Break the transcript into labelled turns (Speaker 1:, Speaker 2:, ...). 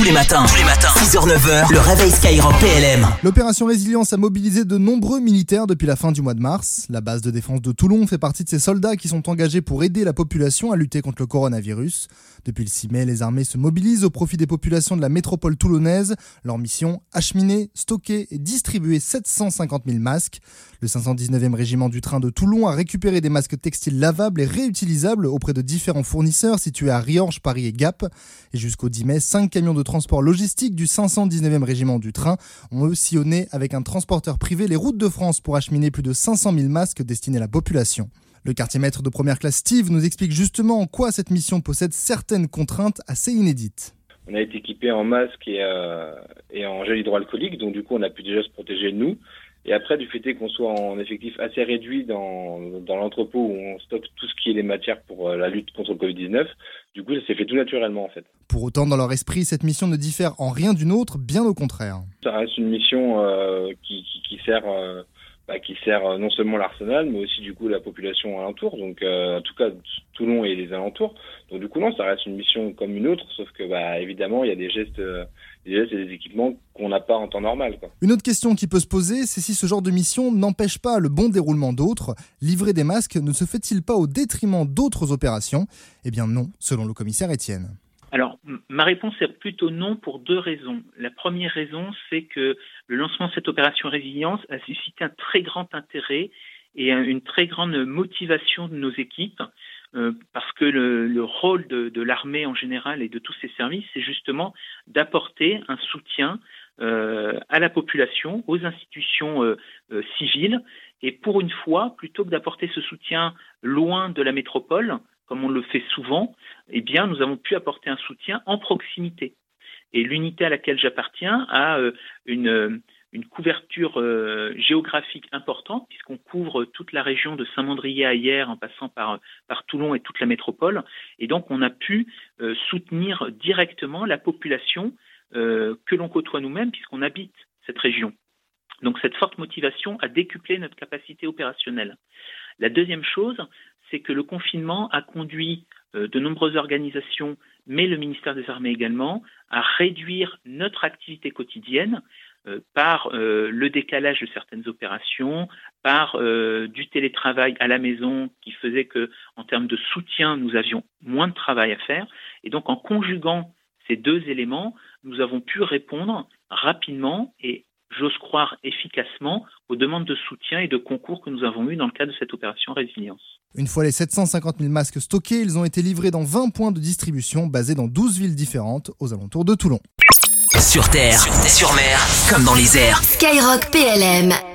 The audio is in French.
Speaker 1: Tous les matins, tous les matins, 6h, 9h, le réveil Skyrock PLM.
Speaker 2: L'opération Résilience a mobilisé de nombreux militaires depuis la fin du mois de mars. La base de défense de Toulon fait partie de ces soldats qui sont engagés pour aider la population à lutter contre le coronavirus. Depuis le 6 mai, les armées se mobilisent au profit des populations de la métropole toulonnaise. Leur mission, acheminer, stocker et distribuer 750 000 masques. Le 519e régiment du train de Toulon a récupéré des masques textiles lavables et réutilisables auprès de différents fournisseurs situés à Riorges, Paris et Gap. Et jusqu'au 10 mai, 5 camions de transport logistique du 519e régiment du train ont eux sillonné avec un transporteur privé les routes de France pour acheminer plus de 500 000 masques destinés à la population. Le quartier maître de première classe Steve nous explique justement en quoi cette mission possède certaines contraintes assez inédites.
Speaker 3: On a été équipé en masque et, euh, et en gel hydroalcoolique, donc du coup on a pu déjà se protéger nous. Et après, du fait qu'on soit en effectif assez réduit dans, dans l'entrepôt où on stocke tout ce qui est les matières pour euh, la lutte contre le Covid-19, du coup, ça s'est fait tout naturellement en fait.
Speaker 2: Pour autant, dans leur esprit, cette mission ne diffère en rien d'une autre, bien au contraire.
Speaker 3: Ça reste une mission euh, qui, qui, qui, sert euh, bah, qui sert euh, non seulement l'arsenal, mais aussi du coup la population alentour. Donc, euh, en tout cas, Toulon et les alentours. Donc, du coup, non, ça reste une mission comme une autre, sauf que, bah, évidemment, il y a des gestes, euh, des et des équipements qu'on n'a pas en temps normal. Quoi.
Speaker 2: Une autre question qui peut se poser, c'est si ce genre de mission n'empêche pas le bon déroulement d'autres. Livrer des masques ne se fait-il pas au détriment d'autres opérations? Eh bien, non, selon le commissaire Étienne.
Speaker 4: Alors, ma réponse est plutôt non pour deux raisons. La première raison, c'est que le lancement de cette opération résilience a suscité un très grand intérêt et une très grande motivation de nos équipes, euh, parce que le, le rôle de, de l'armée en général et de tous ses services, c'est justement d'apporter un soutien euh, à la population, aux institutions euh, euh, civiles, et pour une fois, plutôt que d'apporter ce soutien loin de la métropole, comme on le fait souvent, eh bien, nous avons pu apporter un soutien en proximité. Et l'unité à laquelle j'appartiens a euh, une, une, couverture euh, géographique importante, puisqu'on couvre toute la région de Saint-Mandrier à hier, en passant par, par Toulon et toute la métropole. Et donc, on a pu euh, soutenir directement la population euh, que l'on côtoie nous-mêmes, puisqu'on habite cette région. Donc, cette forte motivation a décuplé notre capacité opérationnelle. La deuxième chose, c'est que le confinement a conduit euh, de nombreuses organisations, mais le ministère des Armées également, à réduire notre activité quotidienne euh, par euh, le décalage de certaines opérations, par du télétravail à la maison qui faisait que, en termes de soutien, nous avions moins de travail à faire. Et donc, en conjuguant ces deux éléments, nous avons pu répondre rapidement et j'ose croire efficacement aux demandes de soutien et de concours que nous avons eues dans le cadre de cette opération résilience.
Speaker 2: Une fois les 750 000 masques stockés, ils ont été livrés dans 20 points de distribution basés dans 12 villes différentes aux alentours de Toulon.
Speaker 1: Sur terre, sur mer, comme dans les airs.
Speaker 5: Skyrock PLM.